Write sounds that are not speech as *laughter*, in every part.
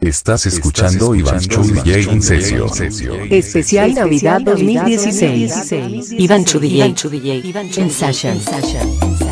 Estás escuchando, Estás escuchando Iván Chu DJ Incesio. Especial Navidad 2016. Iván Chu DJ. Iván Chu DJ.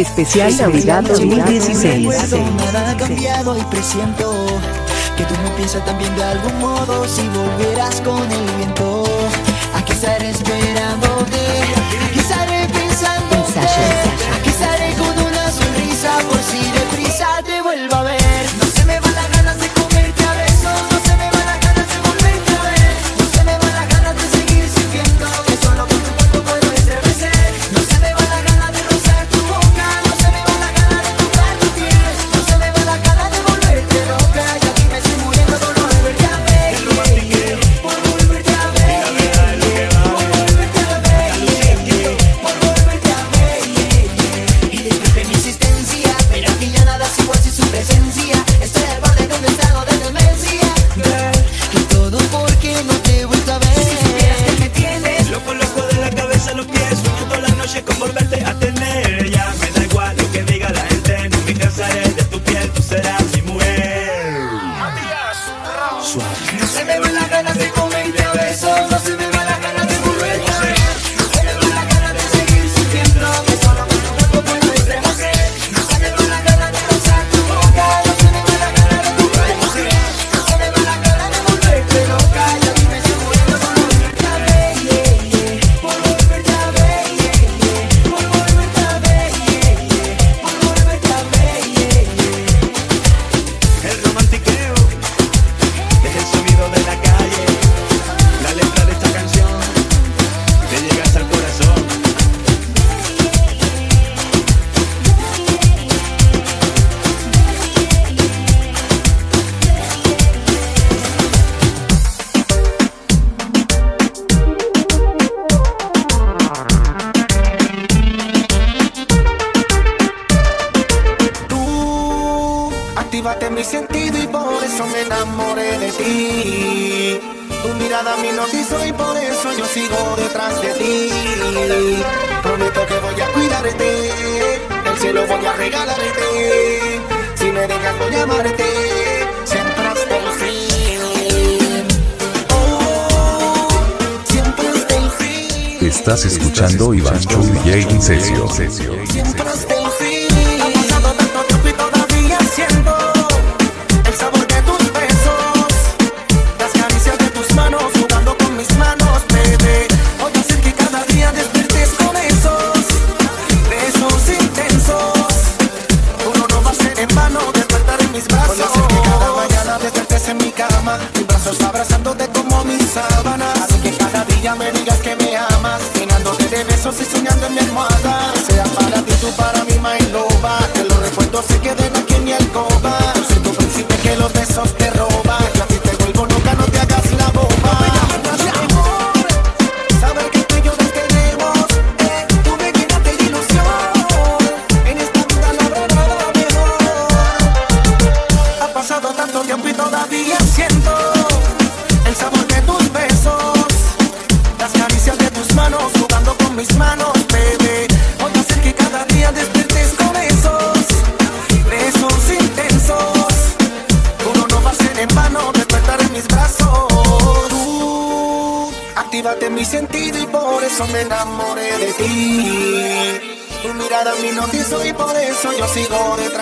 Especial Navidad 2016. Nada ha cambiado y presiento que tú me piensas también de algún modo si volvieras con el viento. Aquí estaré esperándote, aquí estaré pensando, aquí estaré con una sonrisa por si deprisa te vuelva a ver. enamoré de ti. Tu mirada a mí nos y por eso yo sigo detrás de ti. Prometo que voy a cuidarte, el cielo voy a regalarte. Si me dejas voy a amarte, siempre hasta el fin. Oh, siempre hasta el fin. Estás escuchando Iván Chu y Sesio. no se quede yo sigo de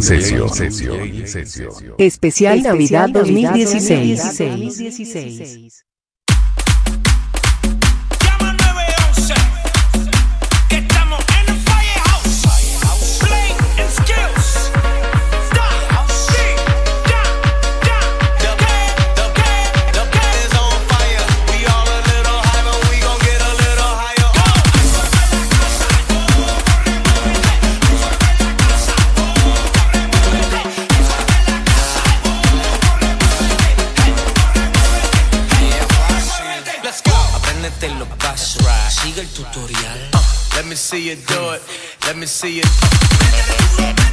Incesio. Especial Navidad 2016. you do it. Let me see you.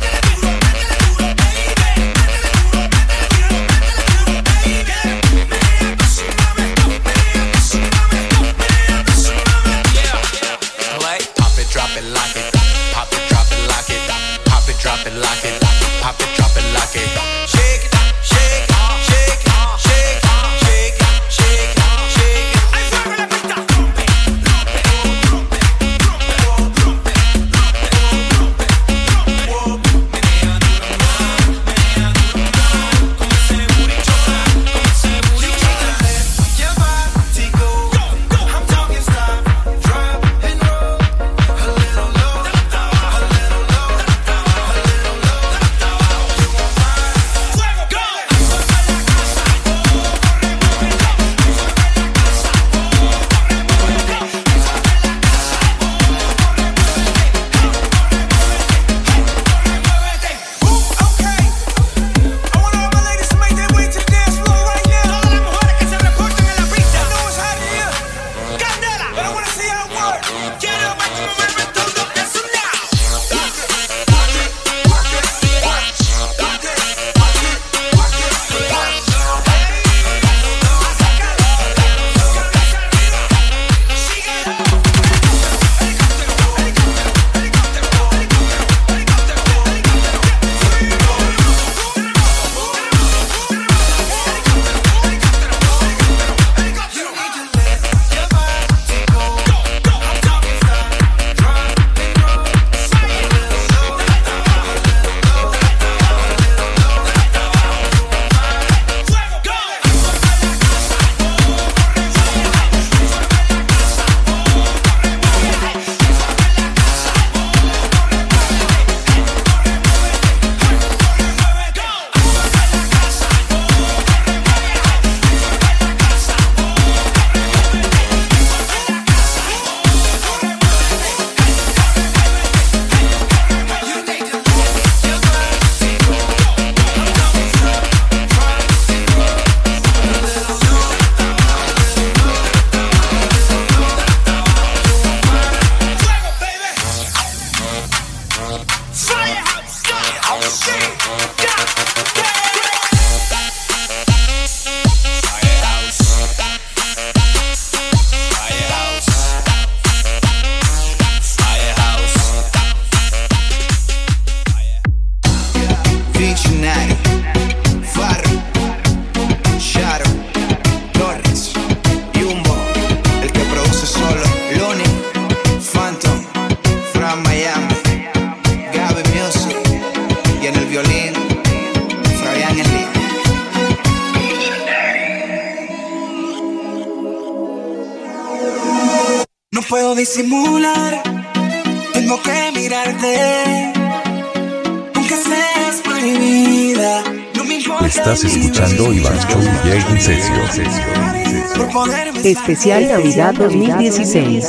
Especial Navidad 2016.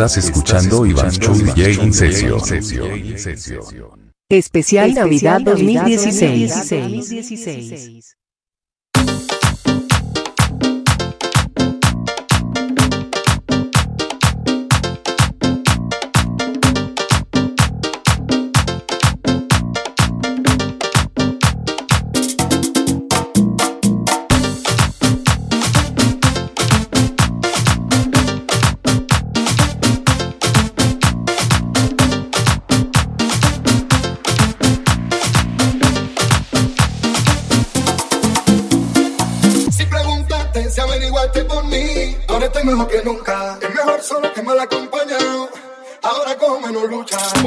Estás escuchando Iván Chu DJ Session. Especial Navidad 2016. Con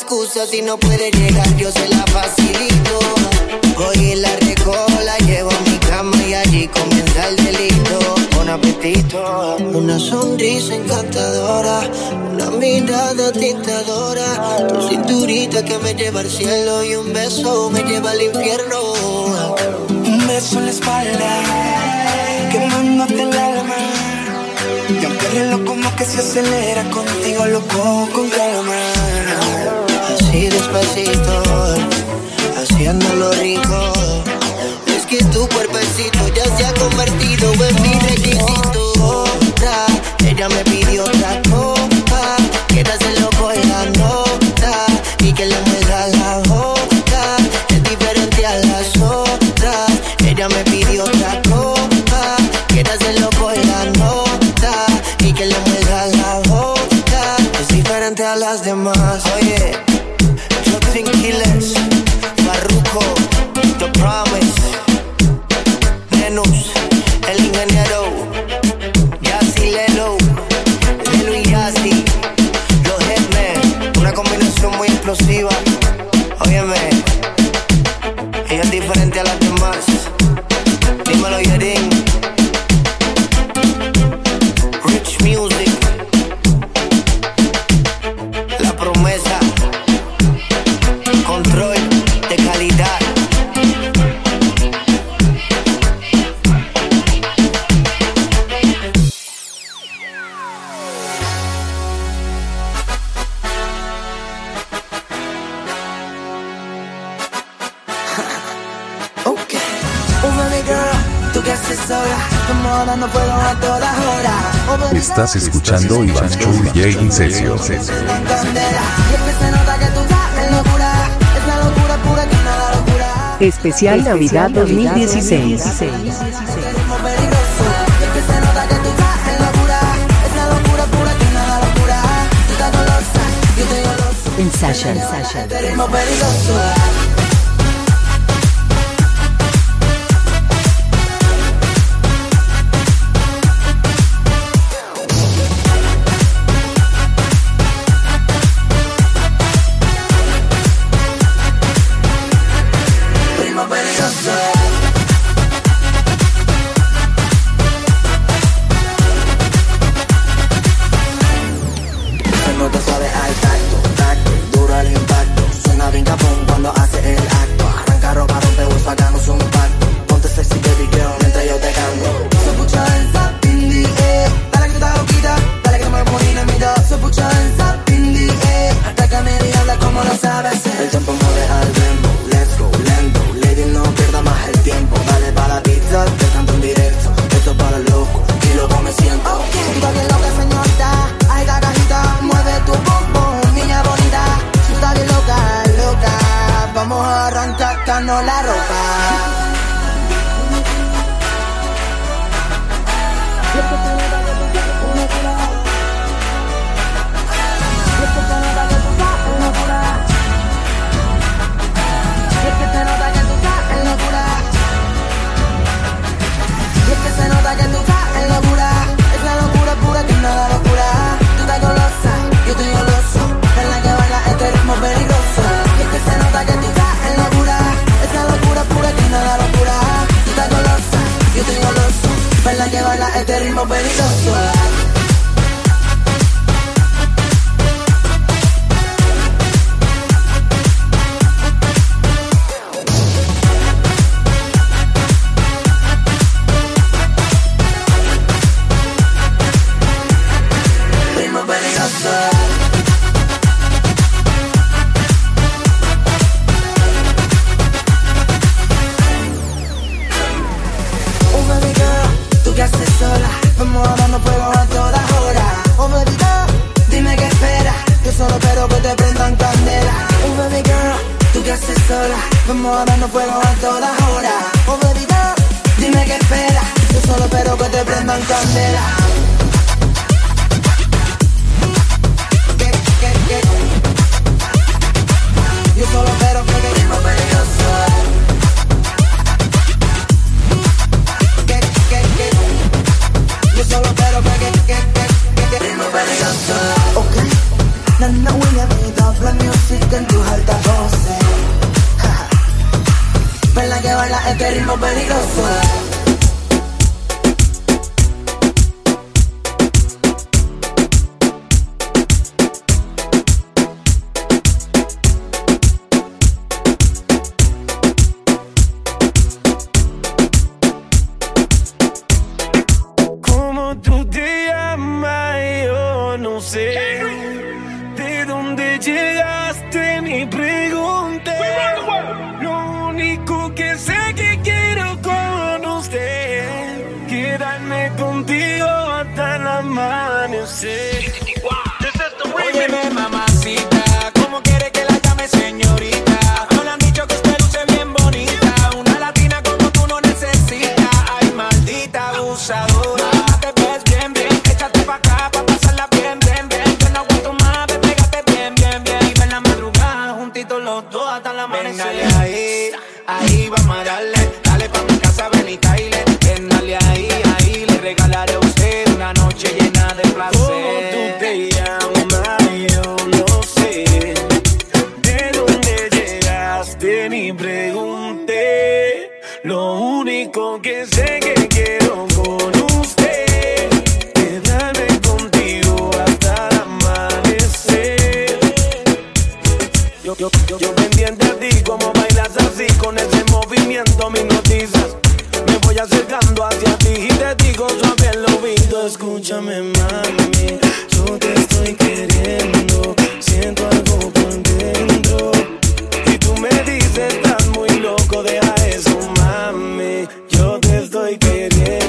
excusas si no puede llegar, yo se la facilito. Hoy la recojo, la llevo a mi cama y comienza el delito. Con apetito, una sonrisa encantadora, una mirada tentadora. Tu cinturita que me lleva al cielo y un beso me lleva al infierno. Un beso en la espalda, quemándote el alma. Y aunque el reloj como que se acelera contigo, loco, con calma. Así despacito, haciéndolo rico. Es que tu cuerpecito ya se ha convertido en mi requisito. Otra, ella me pidió otra copa. Quiere hacerlo por la nota y que le mueva la boca. Es diferente a las otras. Ella me pidió otra copa. Quiere hacerlo por la nota y que le mueva la boca. Es diferente a las demás. Oye. Locura pura que nada locura. Especial Navidad 2016. Ritmo peligroso, vamos a darnos fuego a todas horas. Oh baby girl, dime qué esperas, yo solo espero que te prendan candela. Oh baby girl, tú que haces sola, vamos a darnos fuego a todas horas. Oh baby girl, dime qué esperas, yo solo espero que te prendan candela. Yo solo espero que. Que, Eres lo peligroso. Yo, yo, yo pendiente a ti, como bailas así, con ese movimiento me hipnotizas. Me voy acercando hacia ti y te digo suave el oído. Escúchame, mami, yo te estoy queriendo. Siento algo por dentro. Y tú me dices, estás muy loco, deja eso, mami. Yo te estoy queriendo.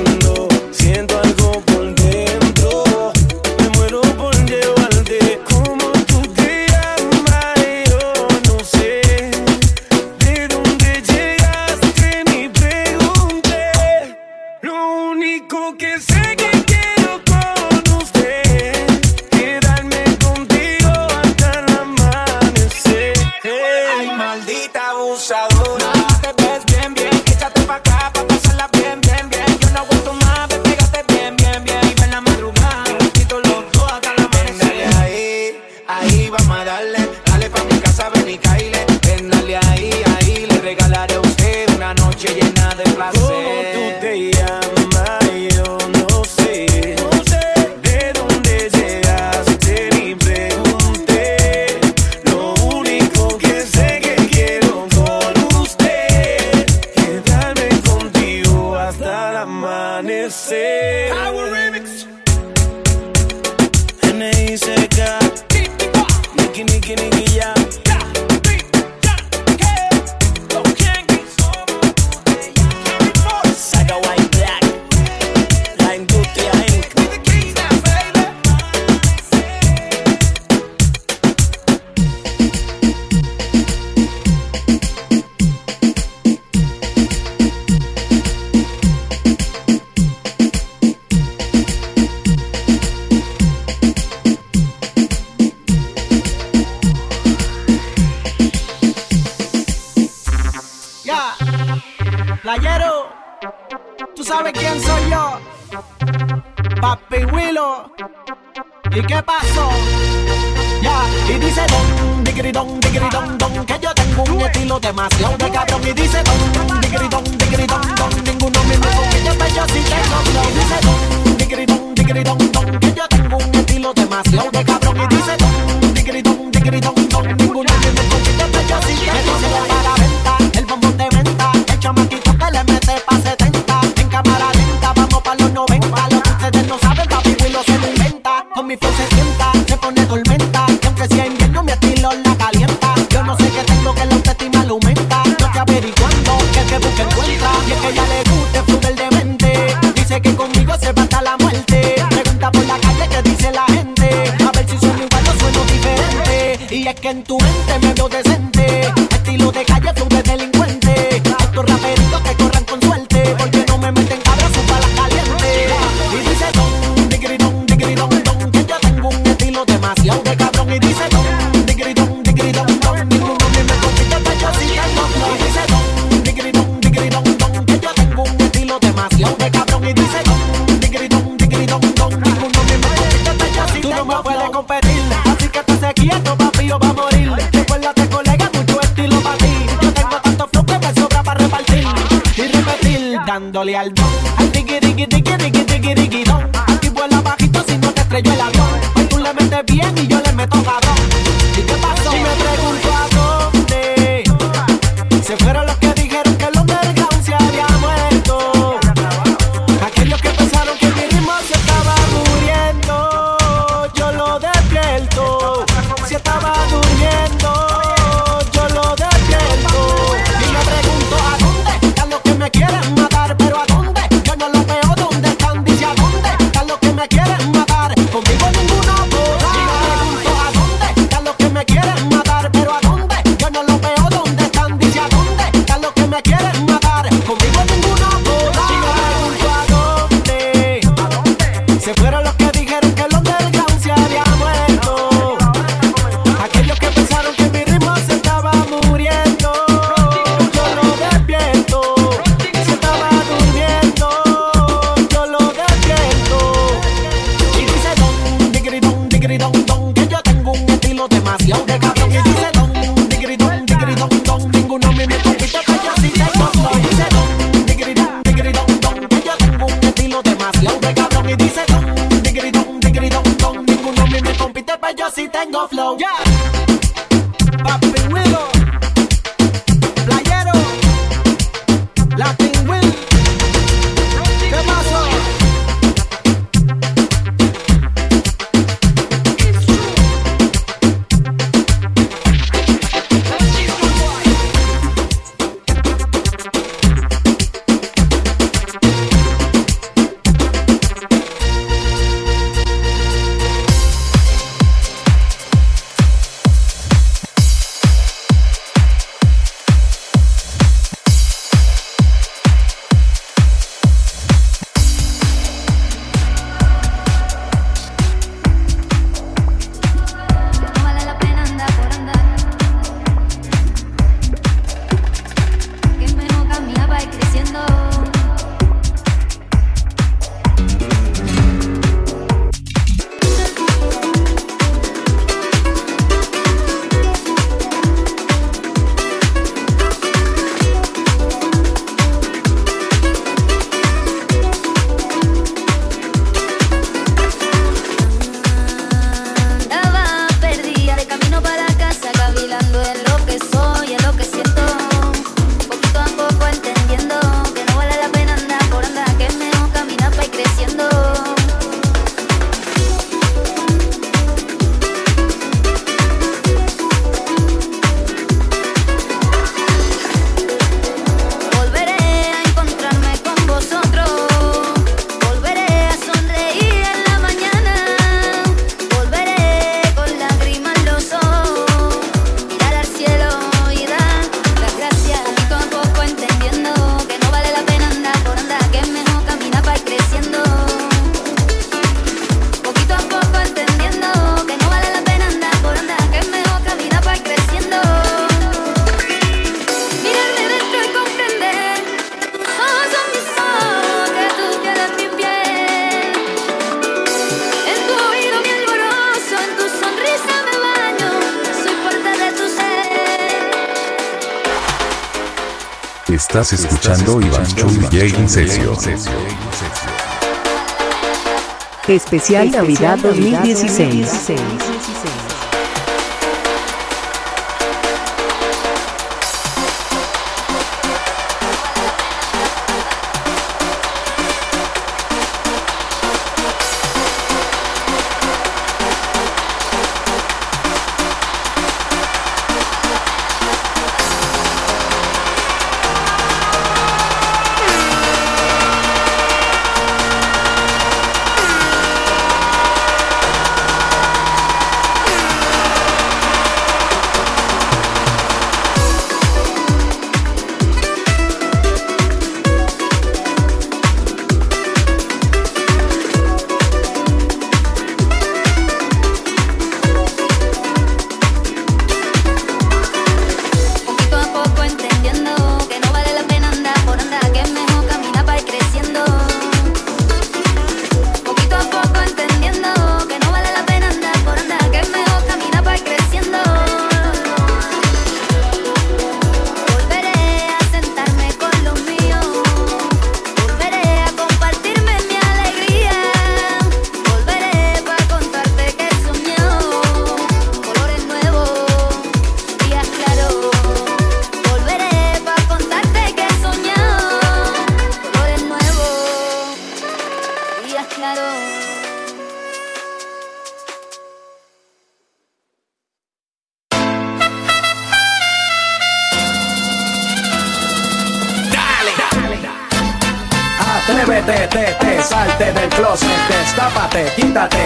digridón, digridón, don, que yo tengo un estilo demasiado de cabrón. Y dice don, digridón, digridón, don, ninguno me dijo que yo bello si tengo flow, dice don, digridón, digridón, don, que yo tengo un estilo demasiado de cabrón. en tu Estás escuchando Iván Chu DJ Especial Navidad 2016.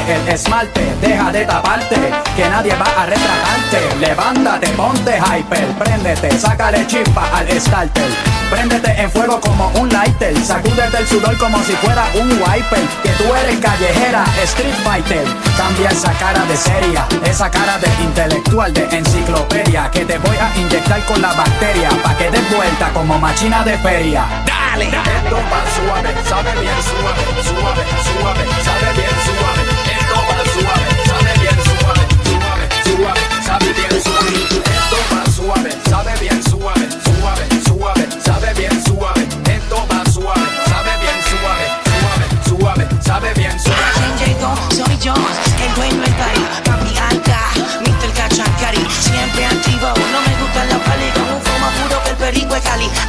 el esmalte, deja de taparte, que nadie va a retratarte. Levántate, ponte hyper, préndete, sácale chispa al starter. Préndete en fuego como un lighter, sacúdete el sudor como si fuera un wiper. Que tú eres callejera, street fighter. Cambia esa cara de seria, esa cara de intelectual de enciclopedia. Que te voy a inyectar con la bacteria, pa' que des vuelta como machina de feria. Dale. Esto suave, sabe bien suave, suave, suave, sabe bien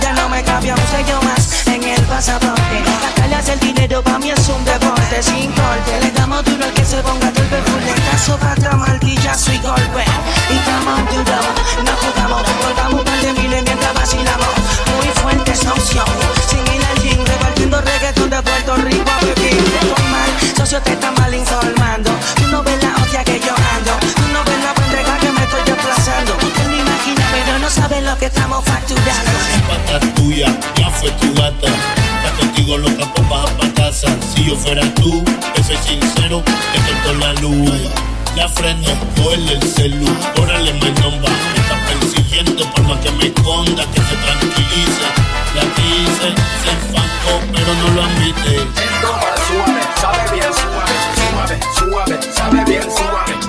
Ya no me cambia un sello más en el pasaporte. Gastarlas el dinero para mí es un deporte sin corte Le damos duro al que se ponga todo el perfuletazo Pata, martillazo y golpe. Y estamos duros, no jugamos Colgamos un par de miles mientras vacilamos. Muy fuerte esa opción. Sin ir al gym, repartiendo reggaetón de Puerto Rico a Mal, socio te está mal informado que estamos facturando. Patas tuya, ya fue tu gata. Está contigo loca, pues baja pa' casa. Si yo fuera tú, te soy sincero, te corto la luz. La freno, huele el celu, órale me nomba. Me está persiguiendo por más que me esconda, que se tranquilice. La quise, se enfadó, pero no lo admite. Esto suave, sabe bien suave, suave, suave, sabe bien suave.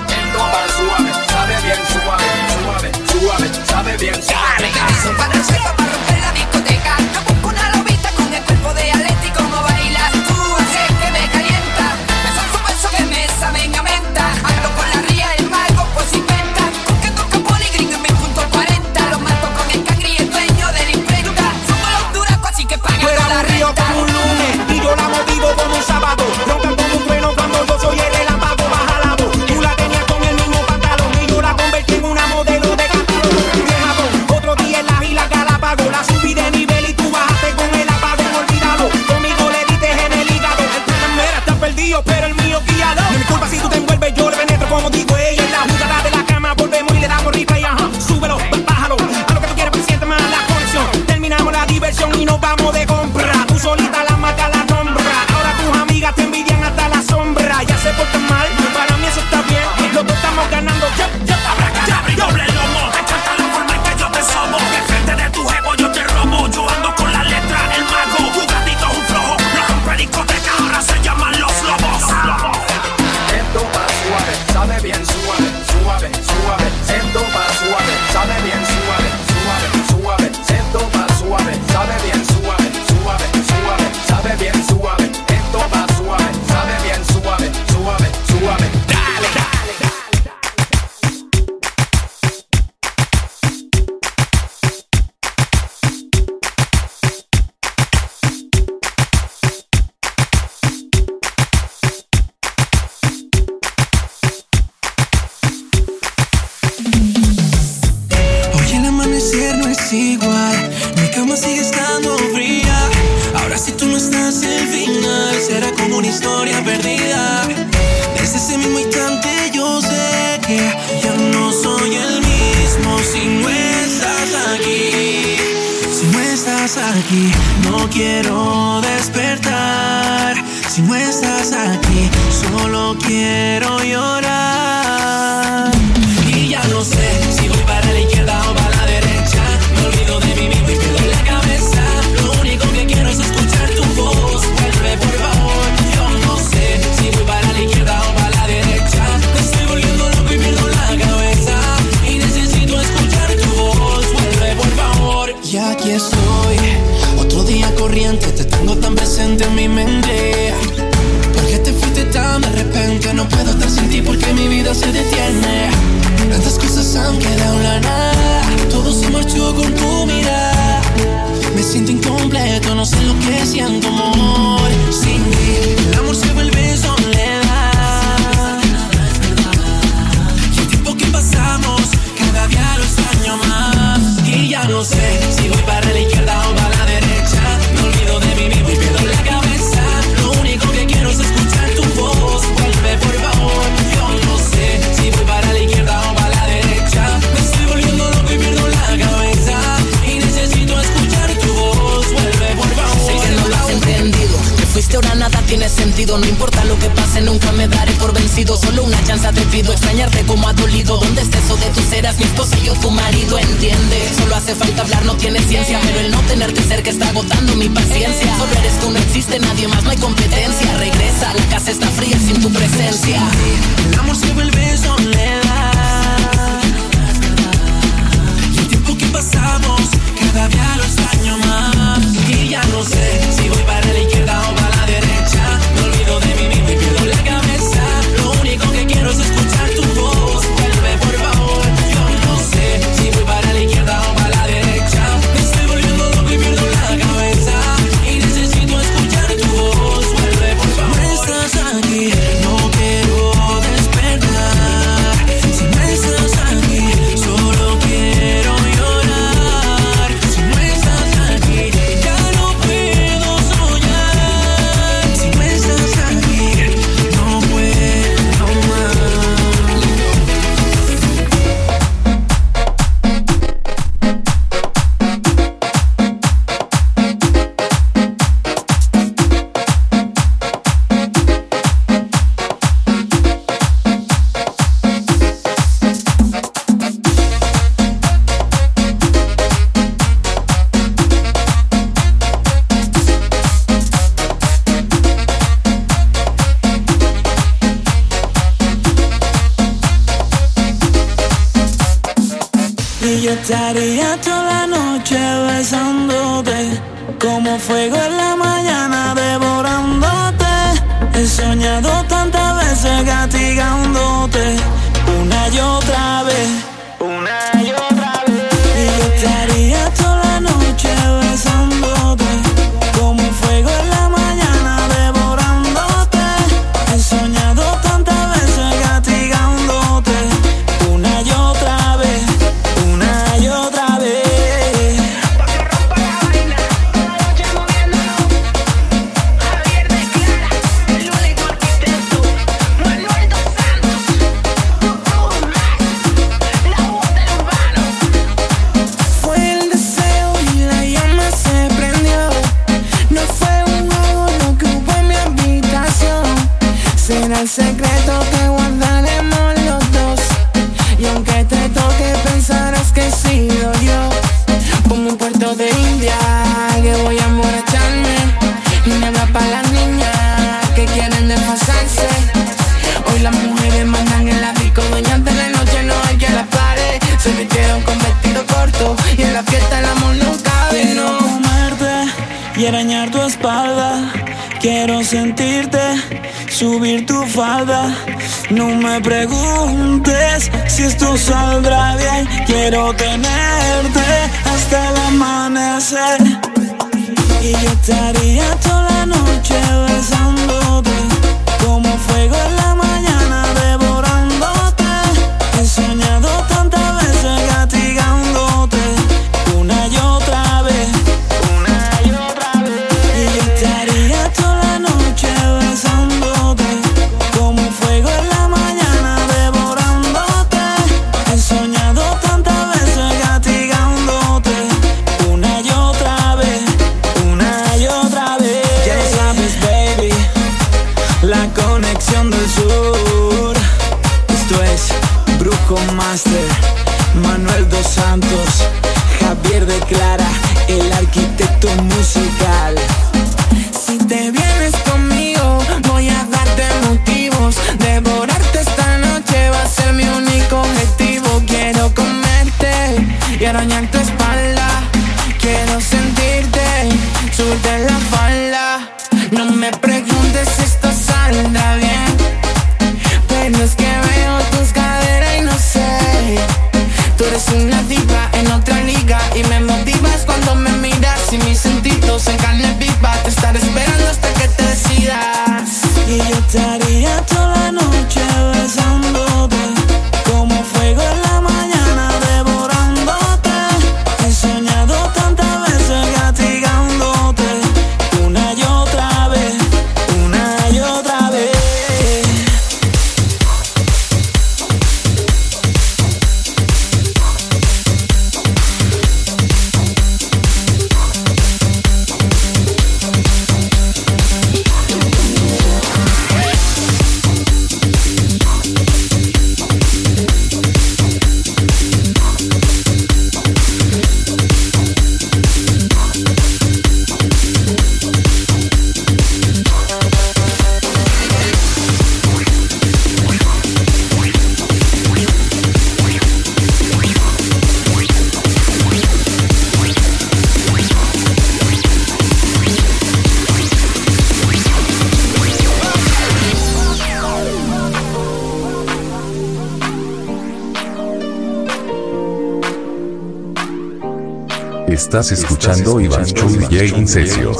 Estás escuchando Iván Chuy DJ Incesio.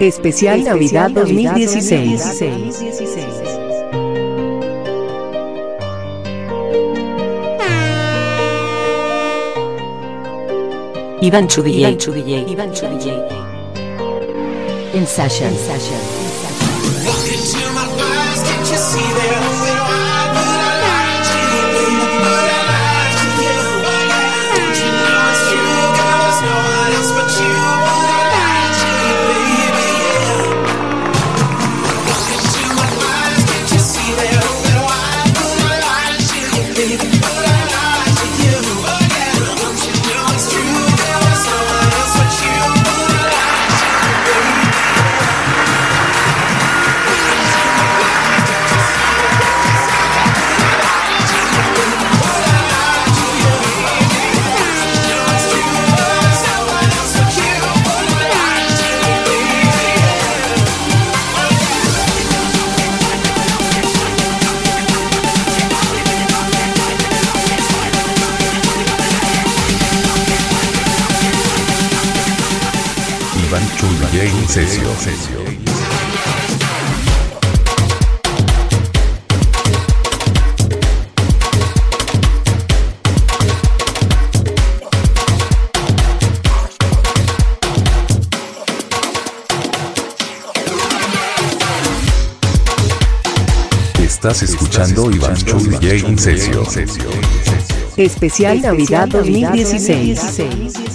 Especial Navidad 2016. Iván Chu DJ. Iván Chu DJ. Iván Chu DJ. In Estás escuchando Iván Show DJ Incesio. Especial Navidad 2016.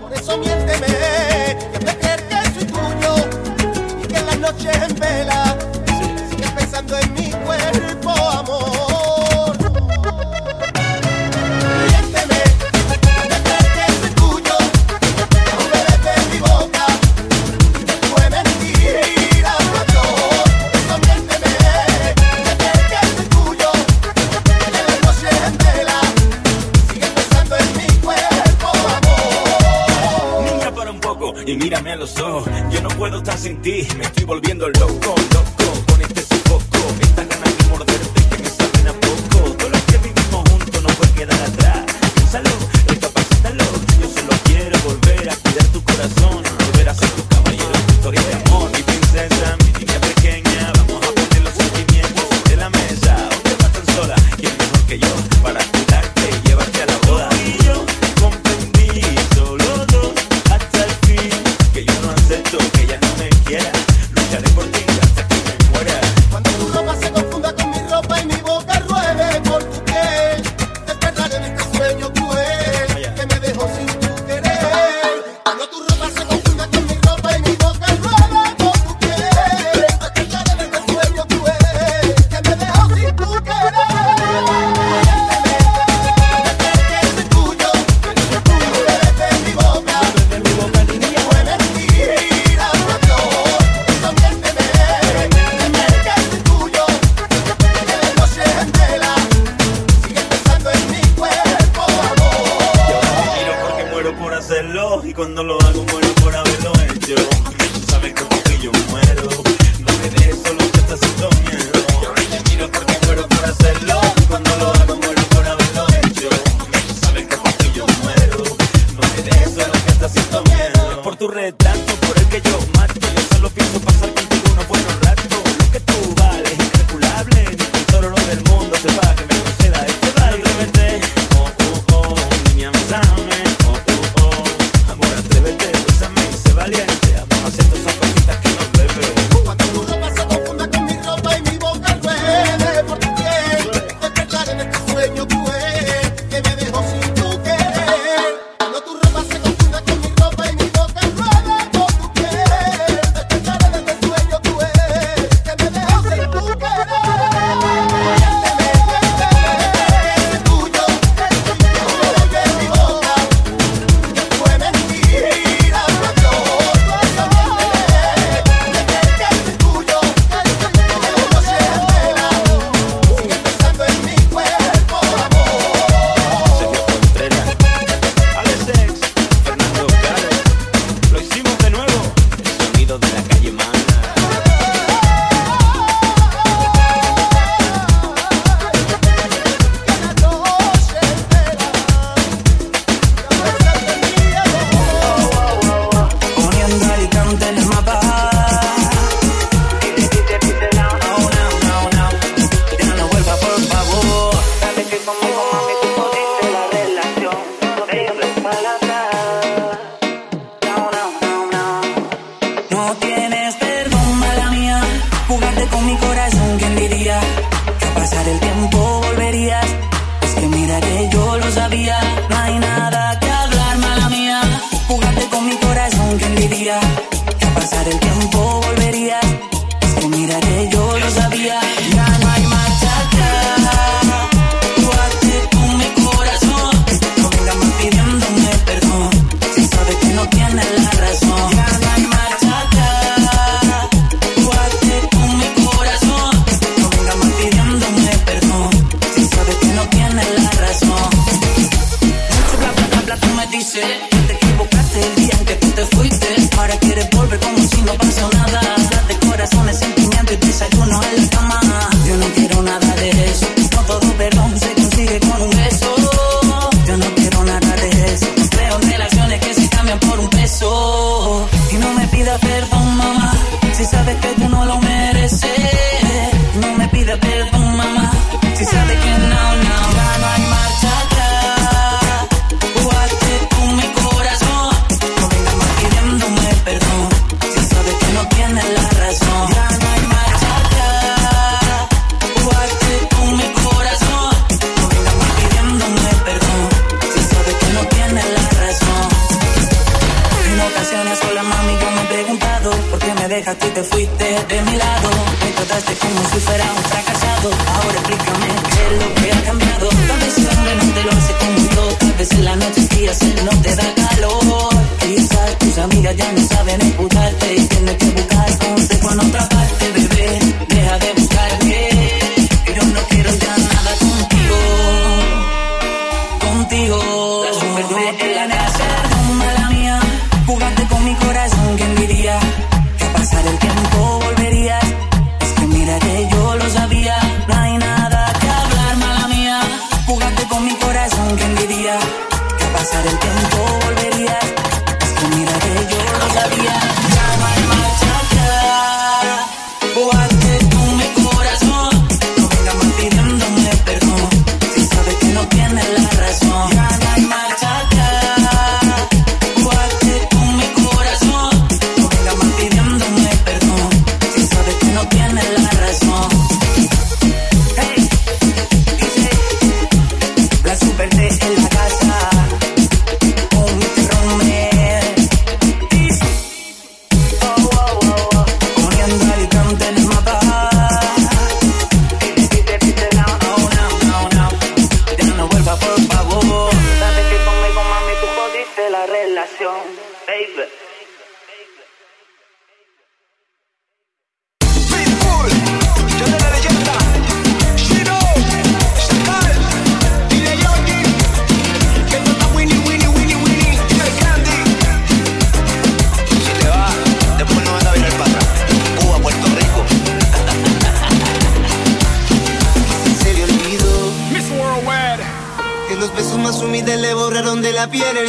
por eso miénteme, que me creer que soy tuyo y que en las noches en vela sigues pensando en mi cuerpo, amor.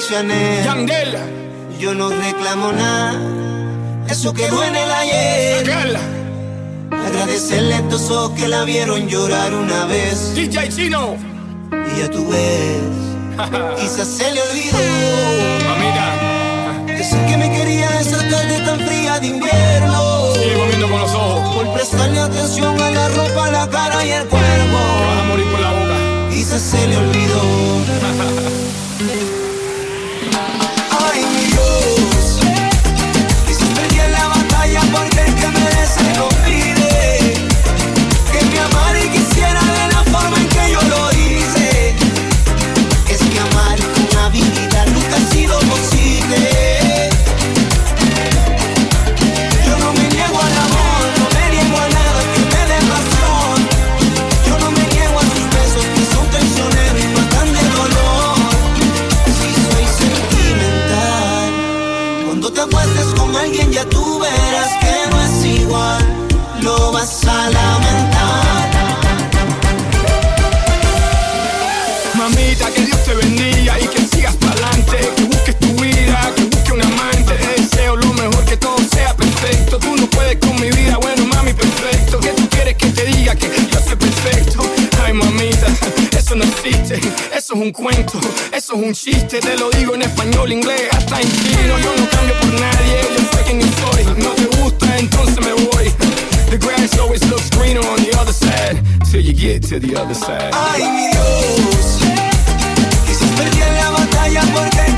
Yandel. Yo no reclamo nada, eso quedó en el ayer. Agradecerle a estos ojos que la vieron llorar una vez. DJ Chino. Y ya tú ves, *laughs* quizás se le olvidó. Oh, mamita. Decir que me quería esa tarde tan fría de invierno. Sigue moviendo con los ojos. Por prestarle atención a la ropa, la cara y el cuerpo. Vas a morir por la boca. Quizás se le olvidó. *laughs* un cuento, eso es un chiste, te lo digo en español, inglés, hasta en chino. Yo no cambio por nadie, yo sé quién soy. No te gusta, entonces me voy. The grass always looks greener on the other side, till you get to the other side. Ay, mi Dios, quizás perdí la batalla porque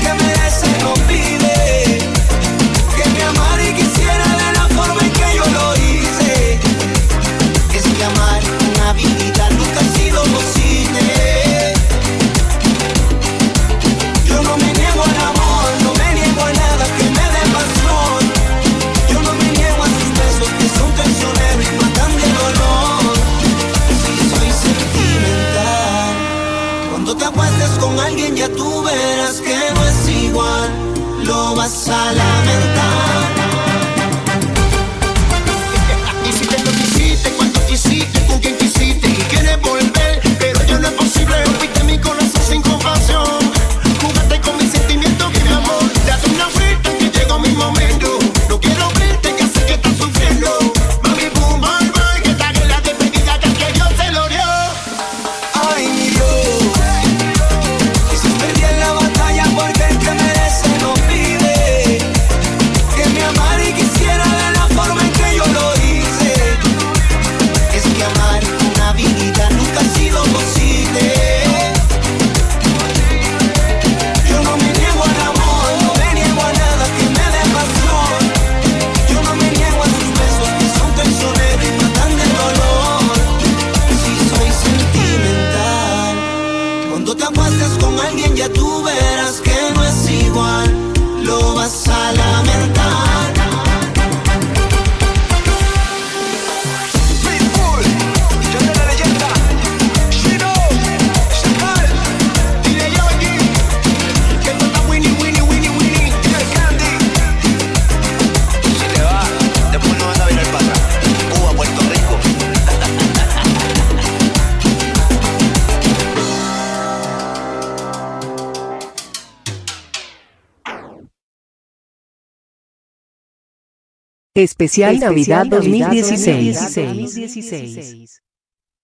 Especial, Navidad, 2016. 2016.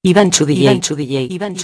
Iván Iván